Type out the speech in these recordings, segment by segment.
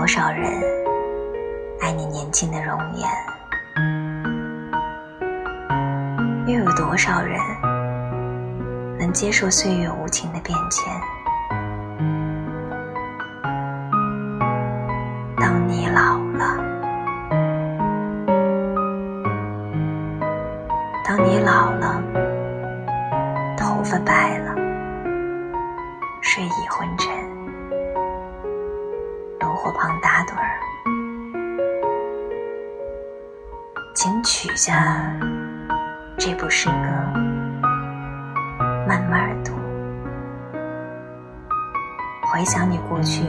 多少人爱你年轻的容颜？又有多少人能接受岁月无情的变迁？当你老了，当你老了，头发白了，睡意昏沉，火旁打盹儿，请取下这部诗歌，慢慢读，回想你过去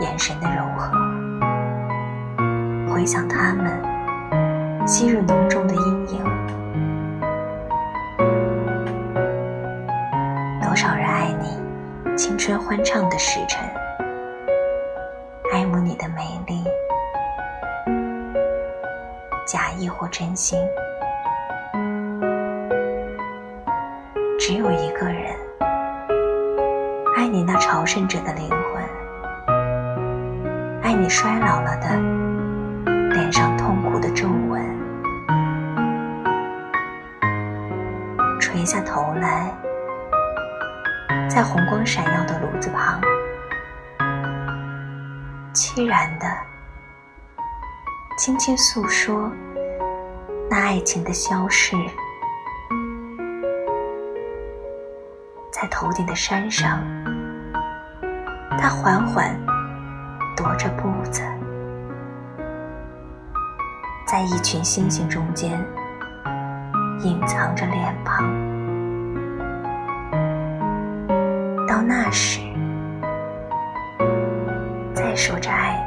眼神的柔和，回想他们昔日浓重的阴影。多少人爱你青春欢畅的时辰，爱慕你的美丽，假意或真心。只有一个人爱你那朝圣者的灵魂，爱你衰老了的脸上痛苦的皱纹，垂下头来，在红光闪耀的炉子旁，凄然的轻轻诉说那爱情的消逝。在头顶的山上，他缓缓踱着步子，在一群星星中间隐藏着脸庞。到那时，再说着爱。